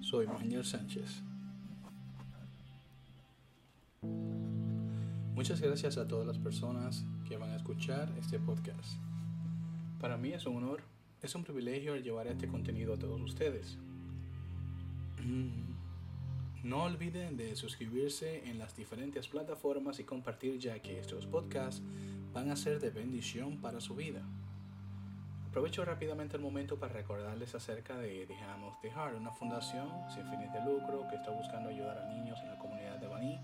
Soy Manuel Sánchez. Muchas gracias a todas las personas que van a escuchar este podcast. Para mí es un honor, es un privilegio llevar este contenido a todos ustedes. No olviden de suscribirse en las diferentes plataformas y compartir ya que estos podcasts van a ser de bendición para su vida. Aprovecho rápidamente el momento para recordarles acerca de Dejamos Dejar, una fundación sin fines de lucro que está buscando ayudar a niños en la comunidad de Baní,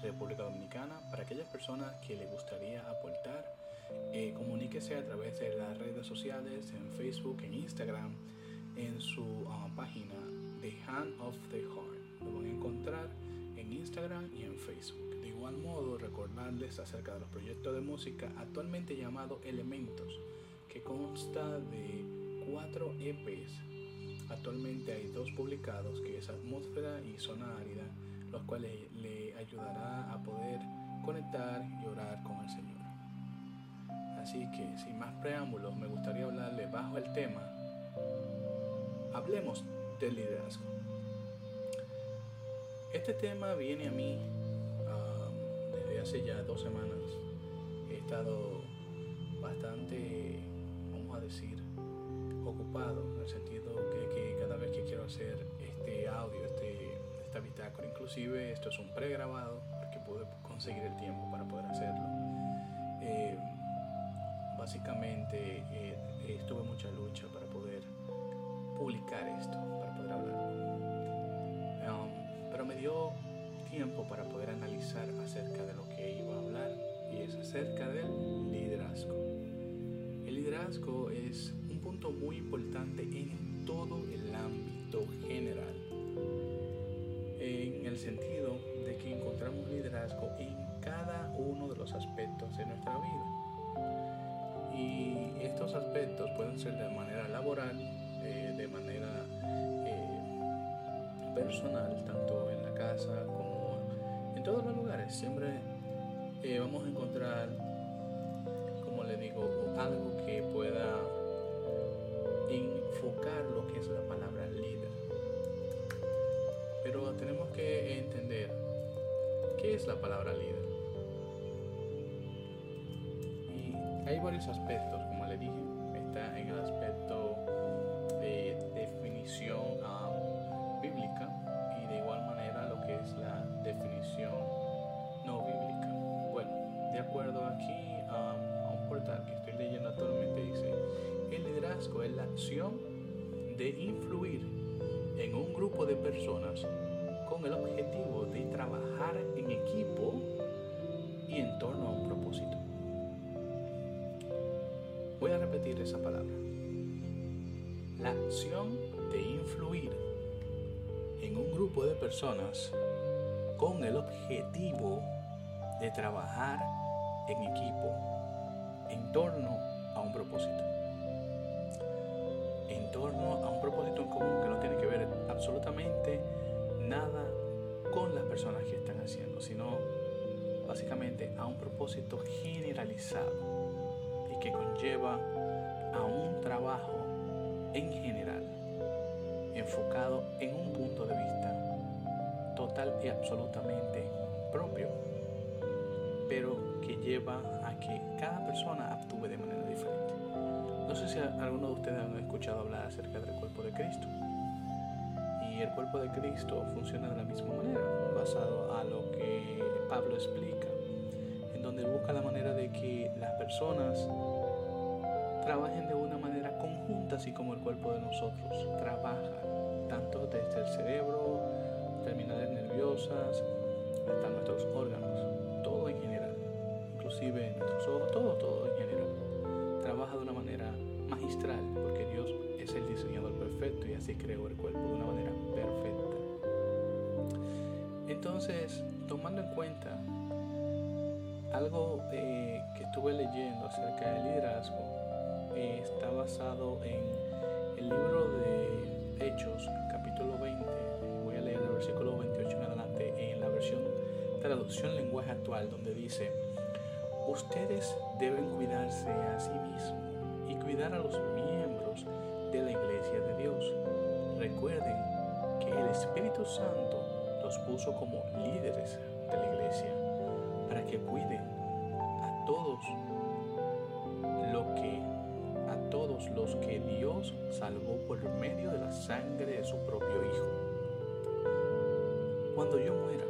República Dominicana. Para aquellas personas que les gustaría aportar, eh, comuníquese a través de las redes sociales, en Facebook, en Instagram, en su uh, página The Hand of the Heart. Lo van a encontrar en Instagram y en Facebook. De igual modo, recordarles acerca de los proyectos de música actualmente llamados Elementos que consta de cuatro EPs. Actualmente hay dos publicados, que es Atmósfera y Zona Árida, los cuales le ayudará a poder conectar y orar con el Señor. Así que, sin más preámbulos, me gustaría hablarle bajo el tema, hablemos del liderazgo. Este tema viene a mí um, desde hace ya dos semanas. He estado bastante a decir, ocupado, en el sentido que, cada vez que quiero hacer este audio, este, esta bitácora, inclusive esto es un pregrabado, porque pude conseguir el tiempo para poder hacerlo. Eh, básicamente eh, mucha lucha para poder publicar esto, para poder hablar. Um, pero me dio tiempo para poder analizar acerca de lo que iba a hablar y es acerca del liderazgo. Liderazgo es un punto muy importante en todo el ámbito general, en el sentido de que encontramos liderazgo en cada uno de los aspectos de nuestra vida. Y estos aspectos pueden ser de manera laboral, eh, de manera eh, personal, tanto en la casa como en todos los lugares. Siempre eh, vamos a encontrar le digo, algo que pueda enfocar lo que es la palabra líder. Pero tenemos que entender qué es la palabra líder. Y hay varios aspectos, personas con el objetivo de trabajar en equipo y en torno a un propósito. Voy a repetir esa palabra. La acción de influir en un grupo de personas con el objetivo de trabajar en equipo en torno a un propósito. Torno a un propósito en común que no tiene que ver absolutamente nada con las personas que están haciendo, sino básicamente a un propósito generalizado y que conlleva a un trabajo en general, enfocado en un punto de vista total y absolutamente propio, pero que lleva a que cada persona actúe de manera diferente. No sé si alguno de ustedes han escuchado hablar acerca del cuerpo de Cristo. Y el cuerpo de Cristo funciona de la misma manera, basado a lo que Pablo explica, en donde busca la manera de que las personas trabajen de una manera conjunta, así como el cuerpo de nosotros trabaja, tanto desde el cerebro, terminales nerviosas, hasta nuestros órganos, todo en general inclusive nuestros ojos, todo, todo manera magistral, porque Dios es el diseñador perfecto y así creó el cuerpo de una manera perfecta. Entonces, tomando en cuenta algo eh, que estuve leyendo acerca del liderazgo, eh, está basado en el libro de Hechos, capítulo 20, voy a leer el versículo 28 en adelante, en la versión traducción lenguaje actual, donde dice, Ustedes deben cuidarse a sí mismos y cuidar a los miembros de la iglesia de Dios Espíritu Santo los puso como líderes de la iglesia para que cuiden a todos lo que a todos los que Dios salvó por medio de la sangre de su propio hijo. Cuando yo muera,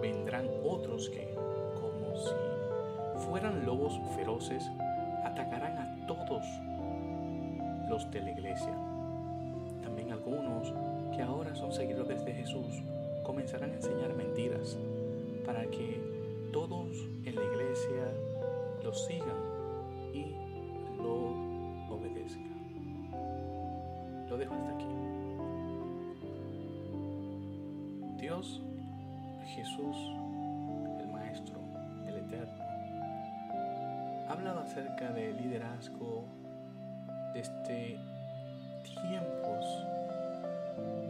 vendrán otros que, como si fueran lobos feroces, los de la iglesia. También algunos que ahora son seguidores de Jesús comenzarán a enseñar mentiras para que todos en la iglesia lo sigan y lo obedezcan. Lo dejo hasta aquí. Dios, Jesús, el Maestro, el Eterno, hablado acerca de liderazgo desde tiempos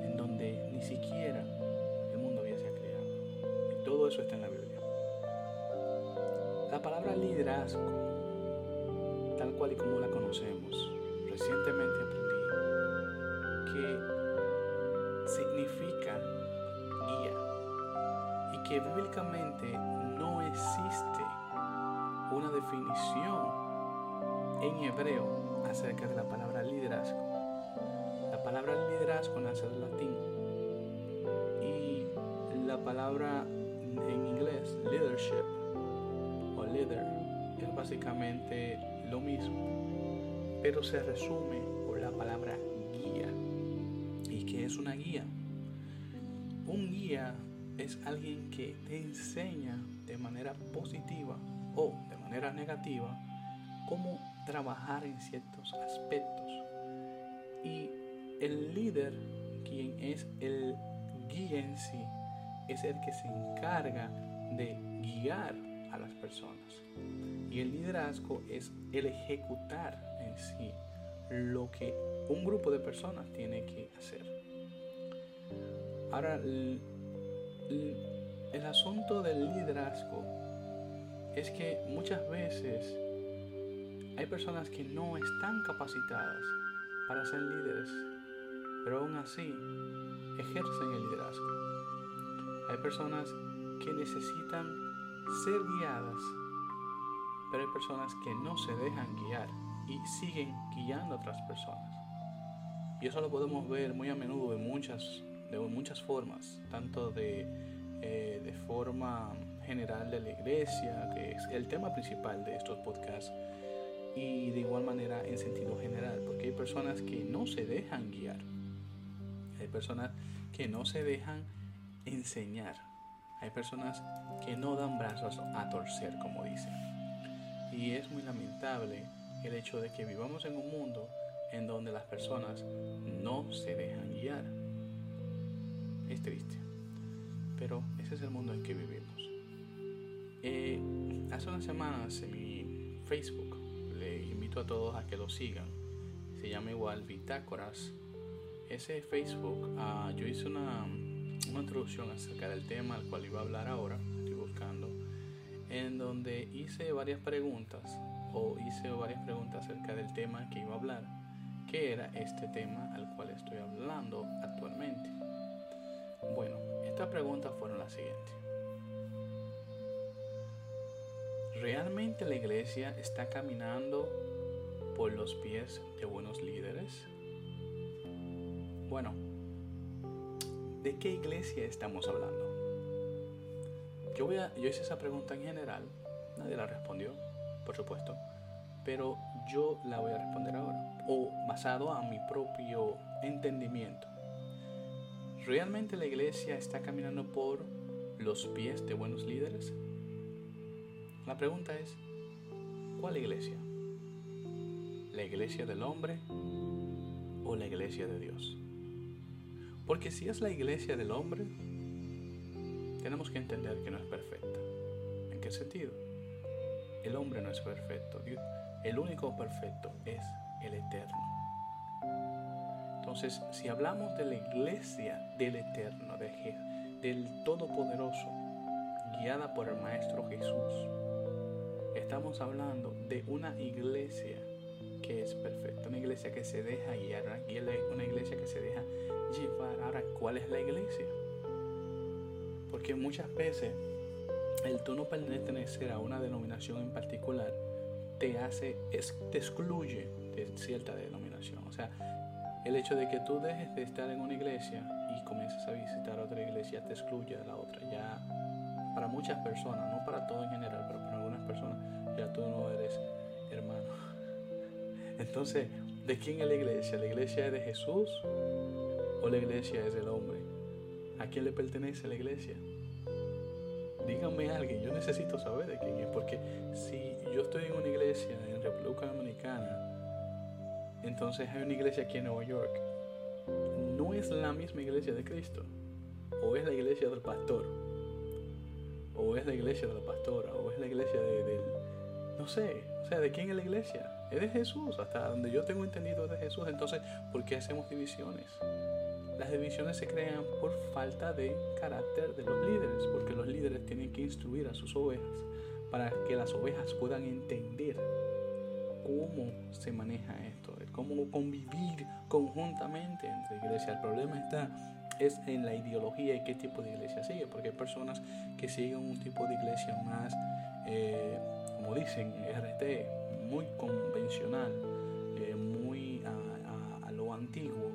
en donde ni siquiera el mundo había sido creado. Y todo eso está en la Biblia. La palabra liderazgo, tal cual y como la conocemos, recientemente aprendí que significa guía y que bíblicamente no existe definición en hebreo acerca de la palabra liderazgo. La palabra liderazgo nace del latín y la palabra en inglés leadership o leader es básicamente lo mismo, pero se resume por la palabra guía. ¿Y qué es una guía? Un guía es alguien que te enseña de manera positiva o de manera negativa cómo trabajar en ciertos aspectos. Y el líder, quien es el guía en sí, es el que se encarga de guiar a las personas. Y el liderazgo es el ejecutar en sí lo que un grupo de personas tiene que hacer. Ahora, el, el asunto del liderazgo es que muchas veces hay personas que no están capacitadas para ser líderes, pero aún así ejercen el liderazgo. Hay personas que necesitan ser guiadas, pero hay personas que no se dejan guiar y siguen guiando a otras personas. Y eso lo podemos ver muy a menudo en muchas, de muchas formas, tanto de, eh, de forma general de la iglesia, que es el tema principal de estos podcasts, y de igual manera en sentido general, porque hay personas que no se dejan guiar, hay personas que no se dejan enseñar, hay personas que no dan brazos a torcer, como dicen. Y es muy lamentable el hecho de que vivamos en un mundo en donde las personas no se dejan guiar. Es triste, pero ese es el mundo en que vivimos. Eh, hace unas semanas en mi Facebook invito a todos a que lo sigan. Se llama igual Bitácoras. Ese Facebook, uh, yo hice una, una introducción acerca del tema al cual iba a hablar ahora, estoy buscando, en donde hice varias preguntas o hice varias preguntas acerca del tema que iba a hablar, que era este tema al cual estoy hablando actualmente. Bueno, estas preguntas fueron las siguientes. ¿Realmente la iglesia está caminando por los pies de buenos líderes? Bueno, ¿de qué iglesia estamos hablando? Yo, voy a, yo hice esa pregunta en general, nadie la respondió, por supuesto, pero yo la voy a responder ahora, o basado a mi propio entendimiento. ¿Realmente la iglesia está caminando por los pies de buenos líderes? La pregunta es, ¿cuál iglesia? ¿La iglesia del hombre o la iglesia de Dios? Porque si es la iglesia del hombre, tenemos que entender que no es perfecta. ¿En qué sentido? El hombre no es perfecto. El único perfecto es el eterno. Entonces, si hablamos de la iglesia del eterno, de, del todopoderoso, guiada por el Maestro Jesús, estamos hablando de una iglesia que es perfecta, una iglesia que se deja guiar, una iglesia que se deja llevar. Ahora, ¿cuál es la iglesia? Porque muchas veces el tú no pertenecer a una denominación en particular te hace, te excluye de cierta denominación. O sea, el hecho de que tú dejes de estar en una iglesia y comiences a visitar otra iglesia te excluye de la otra. Ya para muchas personas, no para todo en general, pero para algunas personas, ya tú no eres hermano. Entonces, ¿de quién es la iglesia? ¿La iglesia es de Jesús o la iglesia es del hombre? ¿A quién le pertenece la iglesia? Díganme alguien, yo necesito saber de quién es, porque si yo estoy en una iglesia en República Dominicana, entonces hay una iglesia aquí en Nueva York, no es la misma iglesia de Cristo, o es la iglesia del pastor, o es la iglesia de la pastora, o es la iglesia de, del, no sé, o sea, ¿de quién es la iglesia? Es de Jesús, hasta donde yo tengo entendido es de Jesús, entonces, ¿por qué hacemos divisiones? Las divisiones se crean por falta de carácter de los líderes, porque los líderes tienen que instruir a sus ovejas para que las ovejas puedan entender cómo se maneja esto, cómo convivir conjuntamente entre iglesias. El problema está es en la ideología y qué tipo de iglesia sigue, porque hay personas que siguen un tipo de iglesia más, eh, como dicen, RT, muy convencional, eh, muy a, lo antiguo,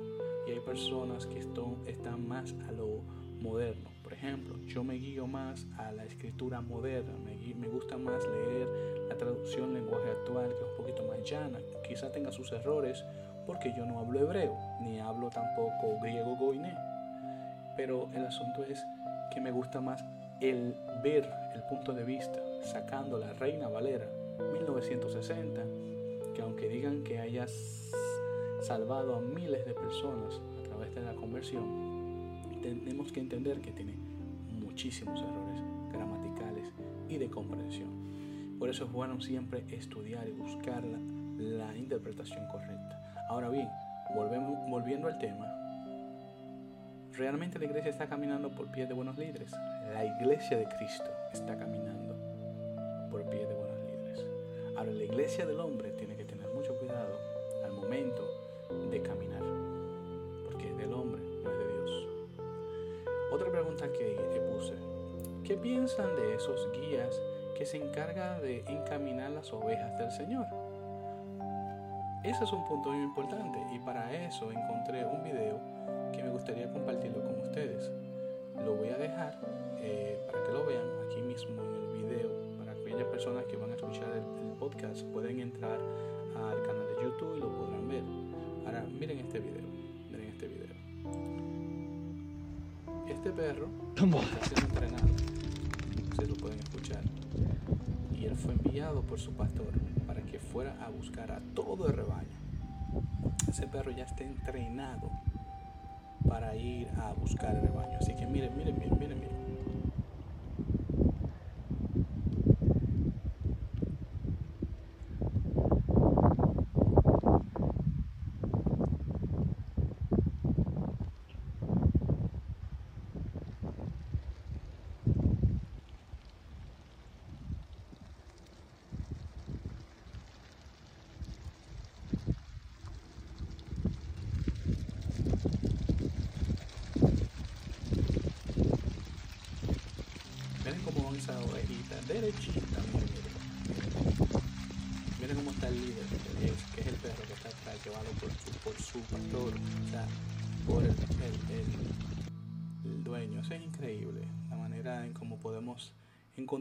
y hay personas que están más a lo moderno. Por ejemplo, yo me guío más a la escritura moderna, me, me gusta más leer la traducción lenguaje actual, que es un poquito más llana. Quizá tenga sus errores porque yo no hablo hebreo, ni hablo tampoco griego goiné pero el asunto es que me gusta más el ver el punto de vista sacando la Reina Valera 1960, que aunque digan que hayas salvado a miles de personas a través de la conversión, tenemos que entender que tiene muchísimos errores gramaticales y de comprensión. Por eso es bueno siempre estudiar y buscar la, la interpretación correcta. Ahora bien, volvemos, volviendo al tema, realmente la iglesia está caminando por pie de buenos líderes. La iglesia de Cristo está caminando por pie de buenos líderes. Ahora, la iglesia del hombre tiene que tener mucho cuidado al momento de caminar, porque es del hombre, no es de Dios. Otra pregunta que le puse, ¿qué piensan de esos guías que se encargan de encaminar las ovejas del Señor? Ese es un punto muy importante y para eso encontré un video que me gustaría compartirlo con ustedes. Lo voy a dejar eh, para que lo vean aquí mismo en personas que van a escuchar el, podcast pueden entrar al canal de YouTube y lo podrán ver. Ahora miren este video. Miren este video. Este perro está siendo entrenado. Ustedes lo pueden escuchar. Y él fue enviado por su pastor para que fuera a buscar a todo el rebaño. Ese perro ya está entrenado para ir a buscar el rebaño. Así que miren, miren, miren, miren, miren.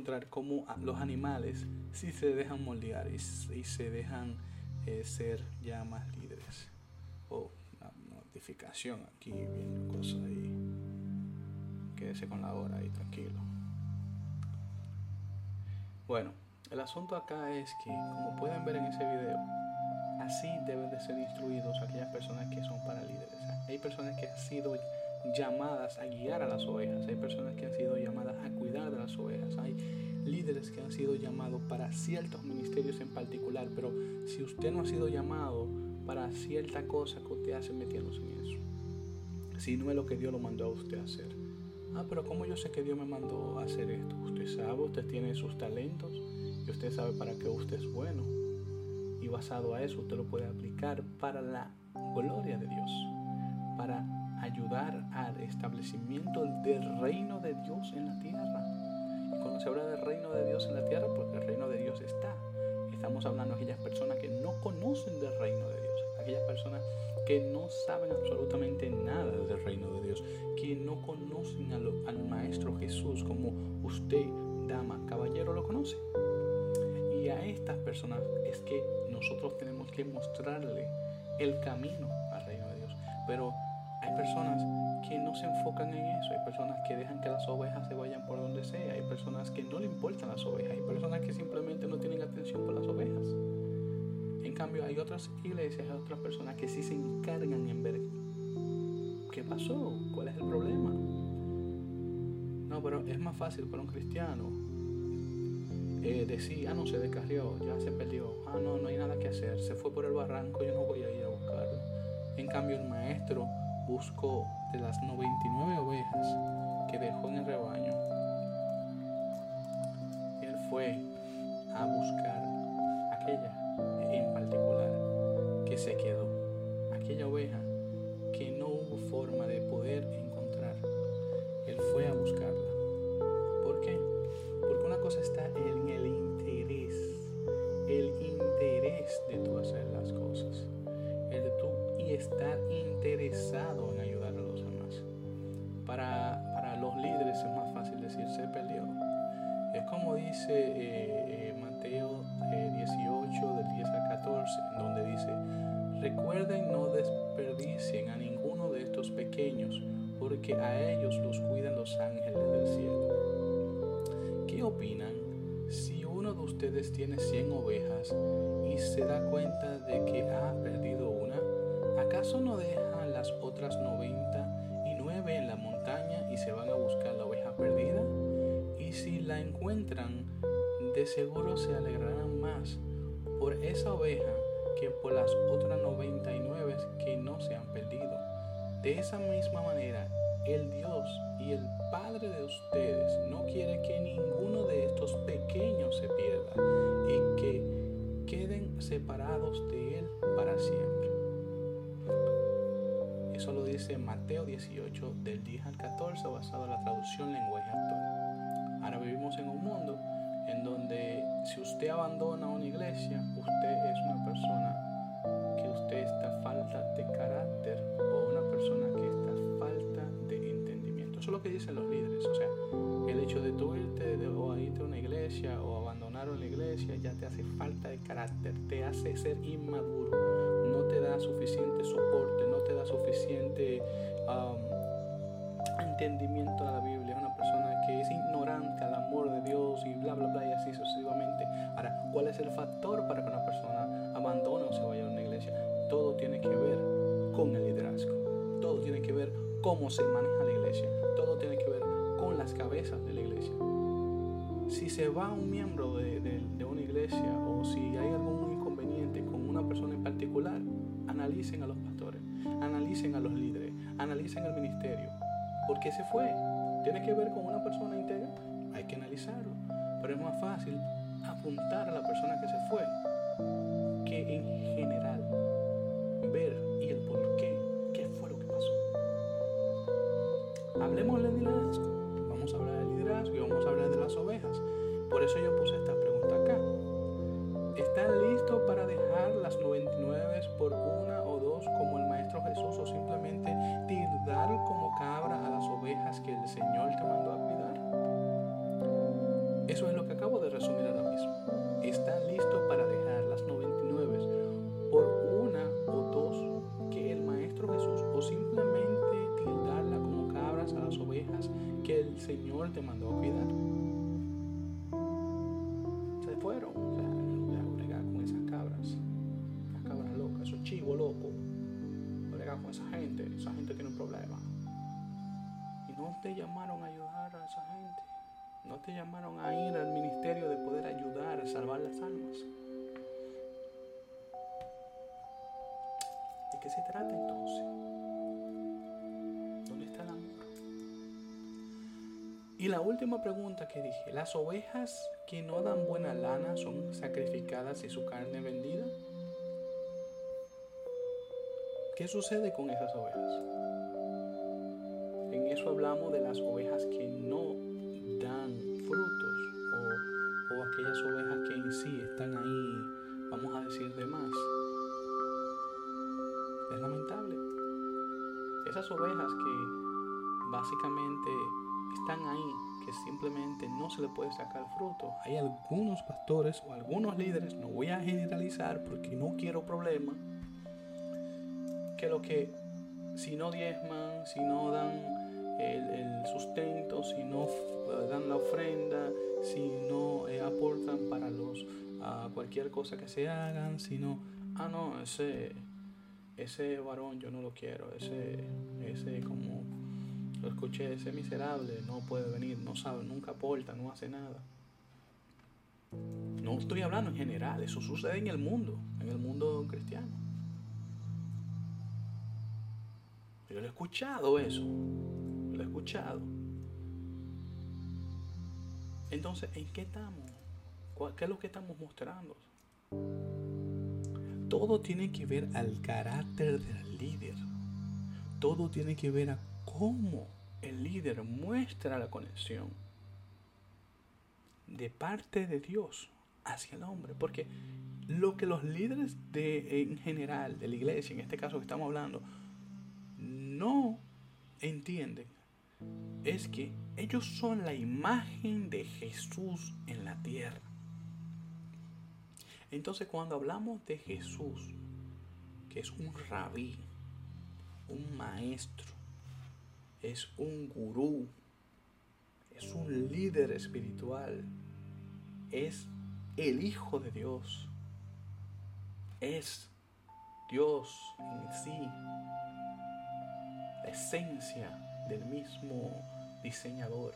Encontrar cómo los animales sí se dejan moldear y, se dejan eh, ser ya más líderes. Oh, una notificación aquí, viendo cosas ahí. Quédese con la hora ahí, tranquilo. Bueno, el asunto acá es que, como pueden ver en ese video, así deben de ser instruidos aquellas personas que son para líderes. Hay personas que han sido llamadas a guiar a las ovejas, hay personas que han sido llamadas a cuidar de las ovejas, hay líderes que han sido llamados para ciertos ministerios en particular, pero si usted no ha sido llamado para cierta cosa que usted hace metiéndose en eso, si no es lo que Dios lo mandó a usted a hacer, Ah, pero ¿cómo yo sé que Dios me mandó a hacer esto? Usted sabe, usted tiene sus talentos y usted sabe para qué usted es bueno. Y basado a eso, usted lo puede aplicar para la gloria de Dios, ayudar al establecimiento del reino de Dios en la tierra. Y cuando se habla del reino de Dios en la tierra, porque el reino de Dios está. Estamos hablando de aquellas personas que no conocen del reino de Dios, aquellas personas que no saben absolutamente nada del reino de Dios, que no conocen al, al Maestro Jesús como usted, dama, caballero, lo conoce. Y a estas personas es que nosotros tenemos que mostrarle el camino al reino de Dios. Pero hay personas que no se enfocan en eso, hay personas que dejan que las ovejas se vayan por donde sea, hay personas que no le importan las ovejas, hay personas que simplemente no tienen atención por las ovejas. En cambio, hay otras iglesias, hay otras personas que sí se encargan en ver qué pasó, cuál es el problema. No, pero es más fácil para un cristiano eh, decir, ah, no, se descarrió, ya se perdió, ah, no, no hay nada que hacer, se fue por el barranco, yo no voy a ir a buscarlo. En cambio, el maestro buscó de las 99 ovejas que dejó en el rebaño, él fue a buscar aquella en particular que se quedó, dice eh, eh, Mateo eh, 18 del 10 al 14, donde dice, recuerden no desperdicien a ninguno de estos pequeños, porque a ellos los cuidan los ángeles del cielo. ¿Qué opinan si uno de ustedes tiene 100 ovejas y se da cuenta de que ha perdido una? ¿Acaso no dejan seguro se alegrarán más por esa oveja que por las otras 99 que no se han perdido. De esa misma manera, el Dios y el Padre de ustedes no quiere que ninguno de estos pequeños se pierda y que queden separados de Él para siempre. Eso lo dice Mateo 18 del 10 al 14 basado en la traducción lenguaje actual. Ahora vivimos en usted abandona una iglesia, usted es una persona que usted está falta de carácter o una persona que está falta de entendimiento. Eso es lo que dicen los líderes. O sea, el hecho de tú irte o irte a una iglesia o abandonar una iglesia ya te hace falta de carácter, te hace ser inmaduro, no te da suficiente soporte, no te da suficiente um, entendimiento a la Biblia. Cómo se maneja la iglesia. Todo tiene que ver con las cabezas de la iglesia. Si se va un miembro de, de, una iglesia o si hay algún inconveniente con una persona en particular, analicen a los pastores, analicen a los líderes, analicen el ministerio. ¿Por qué se fue? ¿Tiene que ver con una persona íntegra? Hay que analizarlo. Pero es más fácil apuntar a la persona que se fue que en Te mandó a cuidar? Y la última pregunta que dije, ¿las ovejas que no dan buena lana son sacrificadas y su carne vendida? ¿Qué sucede con esas ovejas? En eso hablamos de las ovejas que no dan frutos o, o aquellas ovejas que en sí están ahí, vamos a decir, de más. Es lamentable. Esas ovejas que básicamente están ahí, que simplemente no se le puede sacar fruto. Hay algunos pastores o algunos líderes, no voy a generalizar porque no quiero problemas, que lo que si no diezman, si no dan el, sustento, si no dan la ofrenda, si no eh, aportan para los a cualquier cosa que se hagan, si no, ah no, ese ese varón yo no lo quiero, ese ese como escuché, ese miserable no puede venir, no sabe, nunca aporta, no hace nada. No estoy hablando en general, eso sucede en el mundo, en el mundo cristiano. Yo lo he escuchado eso, lo he escuchado. Entonces, ¿en qué estamos? ¿Qué es lo que estamos mostrando? Todo tiene que ver al carácter del líder. Todo tiene que ver a cómo el líder muestra la conexión de parte de Dios hacia el hombre. Porque lo que los líderes de, en general de la iglesia, en este caso que estamos hablando, no entienden es que ellos son la imagen de Jesús en la tierra. Entonces cuando hablamos de Jesús, que es un rabí, un maestro, es un gurú, es un líder espiritual, es el Hijo de Dios, es Dios en sí, la esencia del mismo diseñador.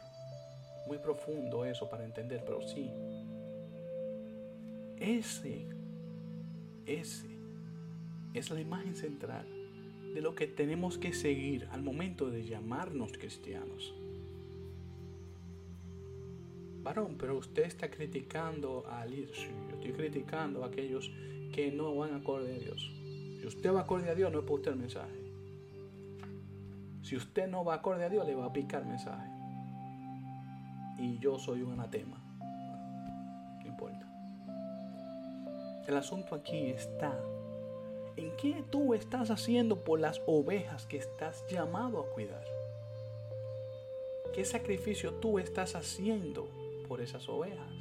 Muy profundo eso para entender, pero sí. Ese, ese es la imagen central de lo que tenemos que seguir al momento de llamarnos cristianos. Varón, pero usted está criticando a líder. yo estoy criticando a aquellos que no van acorde a Dios. Si usted va acorde a Dios, no es para usted el mensaje. Si usted no va acorde a Dios, le va a picar mensaje. Y yo soy un anatema. No importa. El asunto aquí está en qué tú estás haciendo por las ovejas que estás llamado a cuidar. ¿Qué sacrificio tú estás haciendo por esas ovejas?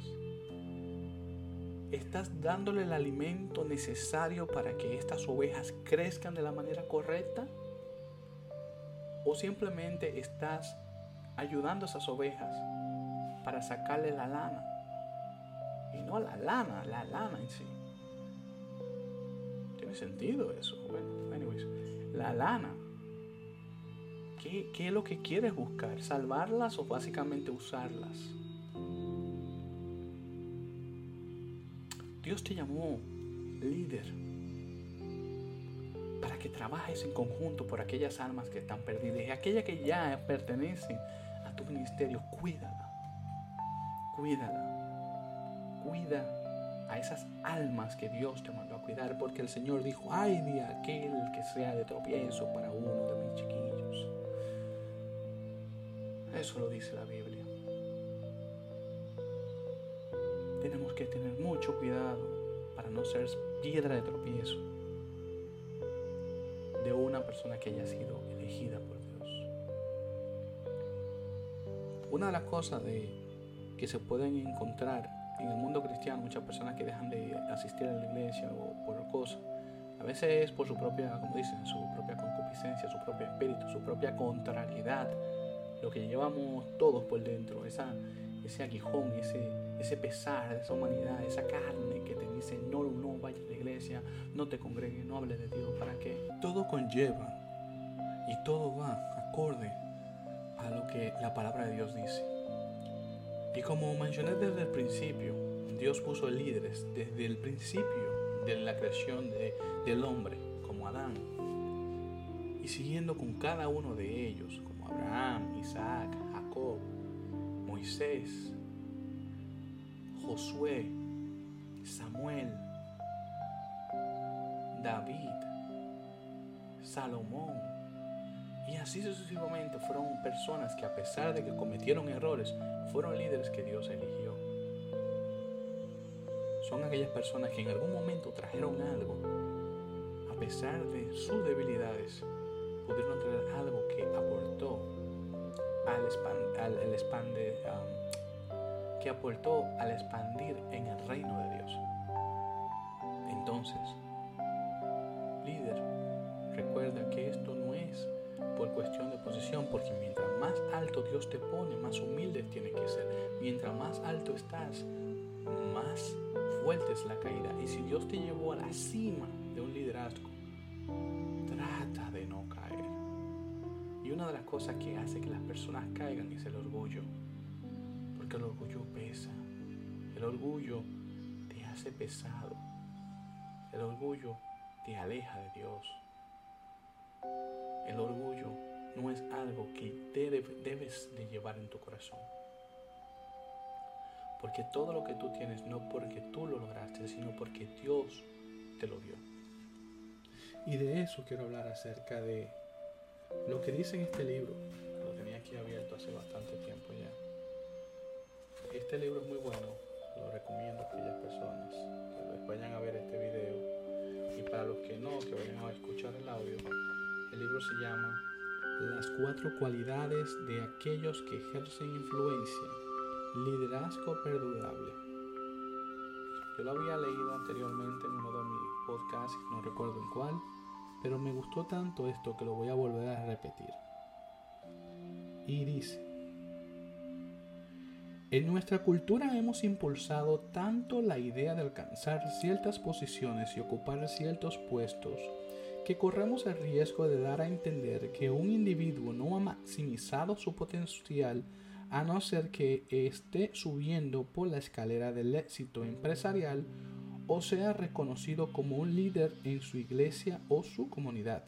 ¿Estás dándole el alimento necesario para que estas ovejas crezcan de la manera correcta? ¿O simplemente estás ayudando a esas ovejas para sacarle la lana? Y no la lana, la lana en sí sentido eso. Bueno, anyways, la lana. ¿Qué, ¿Qué es lo que quieres buscar? ¿Salvarlas o básicamente usarlas? Dios te llamó líder para que trabajes en conjunto por aquellas almas que están perdidas y aquellas que ya pertenecen a tu ministerio. Cuídala, cuídala, cuida a esas almas que Dios te mandó a cuidar, porque el Señor dijo, ay de aquel que sea de tropiezo para uno de mis chiquillos. Eso lo dice la Biblia. Tenemos que tener mucho cuidado para no ser piedra de tropiezo de una persona que haya sido elegida por Dios. Una de las cosas de, que se pueden encontrar en el mundo cristiano muchas personas que dejan de asistir a la iglesia o por cosas. A veces es por su propia, como dicen, su propia concupiscencia, su propio espíritu, su propia contrariedad, lo que llevamos todos por dentro, esa, ese aguijón, ese, ese pesar, esa humanidad, esa carne que te dice no, no vaya a la iglesia, no te congregues, no hable de Dios, ¿para qué? Todo conlleva y todo va acorde a lo que la palabra de Dios dice. Y como mencioné desde el principio, Dios puso líderes desde el principio de la creación del hombre, como Adán. Y siguiendo con cada uno de ellos, como Abraham, Isaac, Jacob, Moisés, Josué, Samuel, David, Salomón. Y así sucesivamente fueron personas que a pesar de que cometieron errores, fueron líderes que Dios eligió. Son aquellas personas que en algún momento trajeron algo, a pesar de sus debilidades, pudieron traer algo que aportó al, expandir, um, que aportó al expandir en el reino de Dios. Entonces, líder, recuerda que esto no es por cuestión de posición, porque mientras más alto Dios te pone, más humilde tiene que ser. Mientras más alto estás, más fuerte es la caída. Y si Dios te llevó a la cima de un liderazgo, trata de no caer. Y una de las cosas que hace que las personas caigan es el orgullo. Porque el orgullo pesa. El orgullo te hace pesado. El orgullo te aleja de Dios. El orgullo no es algo que debes de llevar en tu corazón. Porque todo lo que tú tienes no porque tú lo lograste, sino porque Dios te lo dio. Y de eso quiero hablar acerca de lo que dice en este libro. Lo tenía aquí abierto hace bastante tiempo ya. Este libro es muy bueno. Lo recomiendo a aquellas personas que vayan a ver este video. Y para los que no, que vayan a escuchar el audio. Libro se llama Las cuatro cualidades de aquellos que ejercen influencia Liderazgo perdurable. Yo lo había leído anteriormente en uno de mis podcasts, no recuerdo en cuál, pero me gustó tanto esto que lo voy a volver a repetir. Y dice, en nuestra cultura hemos impulsado tanto la idea de alcanzar ciertas posiciones y ocupar ciertos puestos que corremos el riesgo de dar a entender que un individuo no ha maximizado su potencial a no ser que esté subiendo por la escalera del éxito empresarial o sea reconocido como un líder en su iglesia o su comunidad.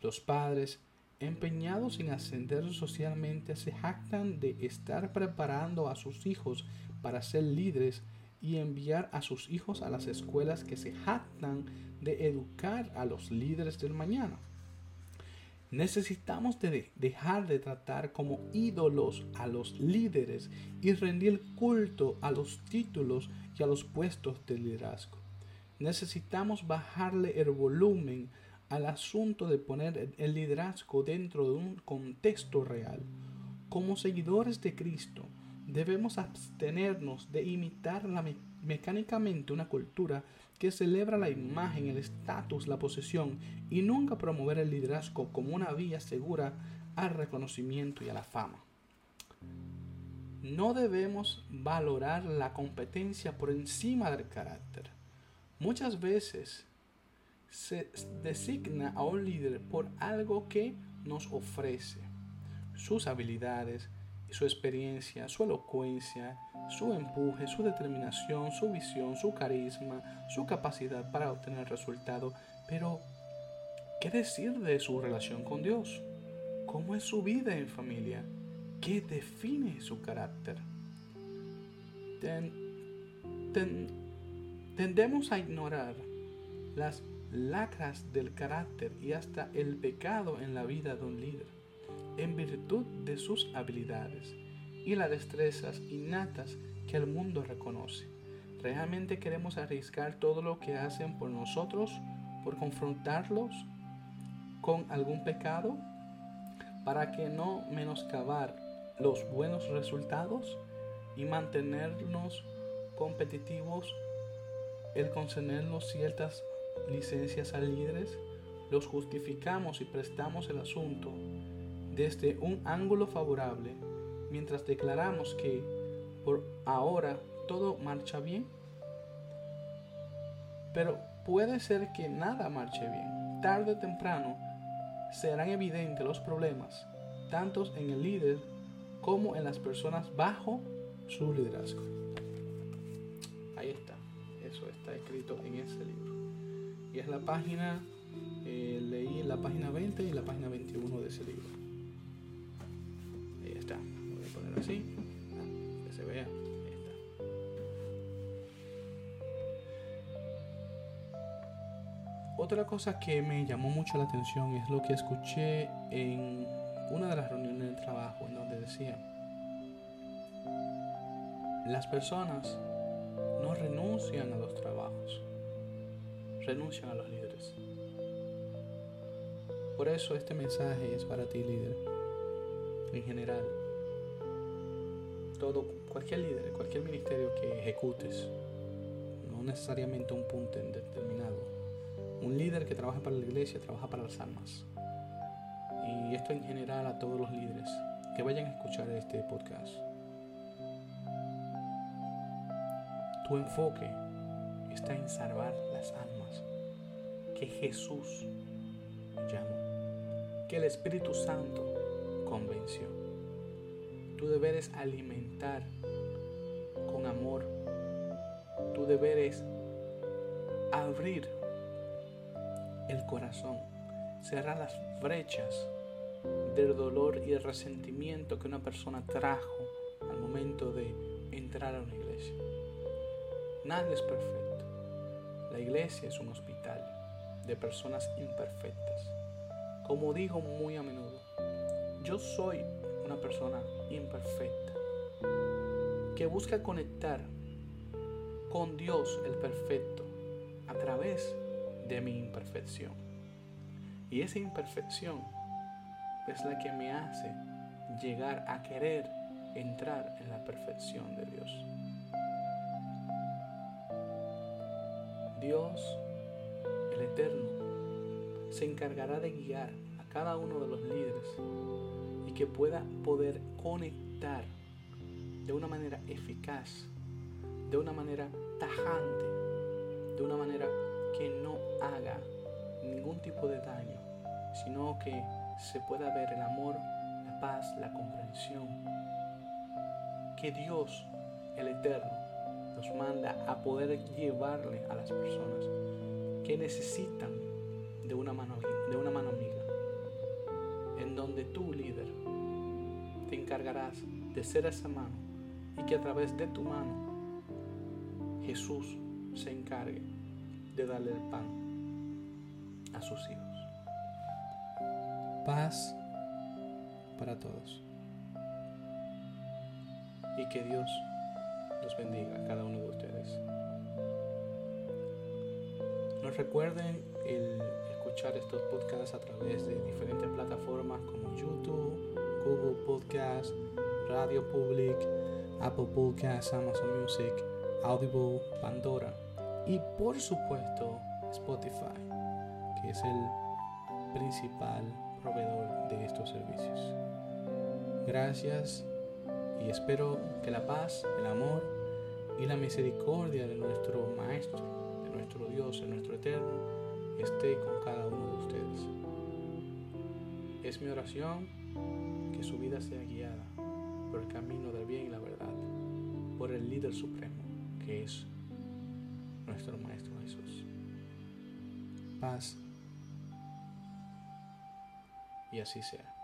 Los padres, empeñados en ascender socialmente, se jactan de estar preparando a sus hijos para ser líderes y enviar a sus hijos a las escuelas que se jactan de educar a los líderes del mañana. Necesitamos dejar de tratar como ídolos a los líderes y rendir culto a los títulos y a los puestos de liderazgo. Necesitamos bajarle el volumen al asunto de poner el liderazgo dentro de un contexto real. Como seguidores de Cristo, debemos abstenernos de imitar mecánicamente una cultura que celebra la imagen, el estatus, la posesión y nunca promover el liderazgo como una vía segura al reconocimiento y a la fama. No debemos valorar la competencia por encima del carácter. Muchas veces se designa a un líder por algo que nos ofrece, sus habilidades, su experiencia, su elocuencia, su empuje, su determinación, su visión, su carisma, su capacidad para obtener resultado. Pero, ¿qué decir de su relación con Dios? ¿Cómo es su vida en familia? ¿Qué define su carácter? tendemos a ignorar las lacras del carácter y hasta el pecado en la vida de un líder en virtud de sus habilidades y las destrezas innatas que el mundo reconoce. ¿Realmente queremos arriesgar todo lo que hacen por nosotros por confrontarlos con algún pecado para que no menoscabar los buenos resultados y mantenernos competitivos el concedernos ciertas licencias a líderes? Los justificamos y prestamos el asunto desde un ángulo favorable mientras declaramos que por ahora todo marcha bien. Pero puede ser que nada marche bien. Tarde o temprano serán evidentes los problemas, tanto en el líder como en las personas bajo su liderazgo. Ahí está, eso está escrito en ese libro. Y es la página, eh, leí la página 20 y la página 21 de ese libro voy a poner así que se vea Otra cosa que me llamó mucho la atención es lo que escuché en una de las reuniones de trabajo en donde decía, las personas no renuncian a los trabajos, renuncian a los líderes. Por eso este mensaje es para ti, líder, en general. Todo, cualquier líder, cualquier ministerio que ejecutes, no necesariamente un punto determinado, un líder que trabaja para la iglesia trabaja para las almas. Y esto en general a todos los líderes que vayan a escuchar este podcast. Tu enfoque está en salvar las almas que Jesús llamó, que el Espíritu Santo convenció. Tu deber es alimentar con amor. Tu deber es abrir el corazón, cerrar las brechas del dolor y el resentimiento que una persona trajo al momento de entrar a una iglesia. Nadie es perfecto. La iglesia es un hospital de personas imperfectas. Como digo muy a menudo, yo soy una persona imperfecta que busca conectar con Dios el perfecto a través de mi imperfección. Y esa imperfección es la que me hace llegar a querer entrar en la perfección de Dios. Dios, el Eterno, se encargará de guiar a cada uno de los líderes y que pueda poder conectar de una manera eficaz, de una manera tajante, de una manera que no haga ningún tipo de daño, sino que se pueda ver el amor, la paz, la comprensión. Que Dios, el Eterno, nos manda a poder llevarle a las personas que necesitan de una mano, de una mano amiga, en donde tú, líder, te encargarás de ser esa mano que a través de tu mano Jesús se encargue de darle el pan a sus hijos. Paz para todos. Y que Dios los bendiga a cada uno de ustedes. Nos recuerden el escuchar estos podcasts a través de diferentes plataformas como YouTube, Google Podcast, Radio Public, Apple Podcasts, Amazon Music, Audible, Pandora y por supuesto Spotify, que es el principal proveedor de estos servicios. Gracias y espero que la paz, el amor y la misericordia de nuestro Maestro, de nuestro Dios, de nuestro Eterno, esté con cada uno de ustedes. Es mi oración que su vida sea guiada por el camino del bien y la por el líder supremo que es nuestro Maestro Jesús. Paz. Y así sea.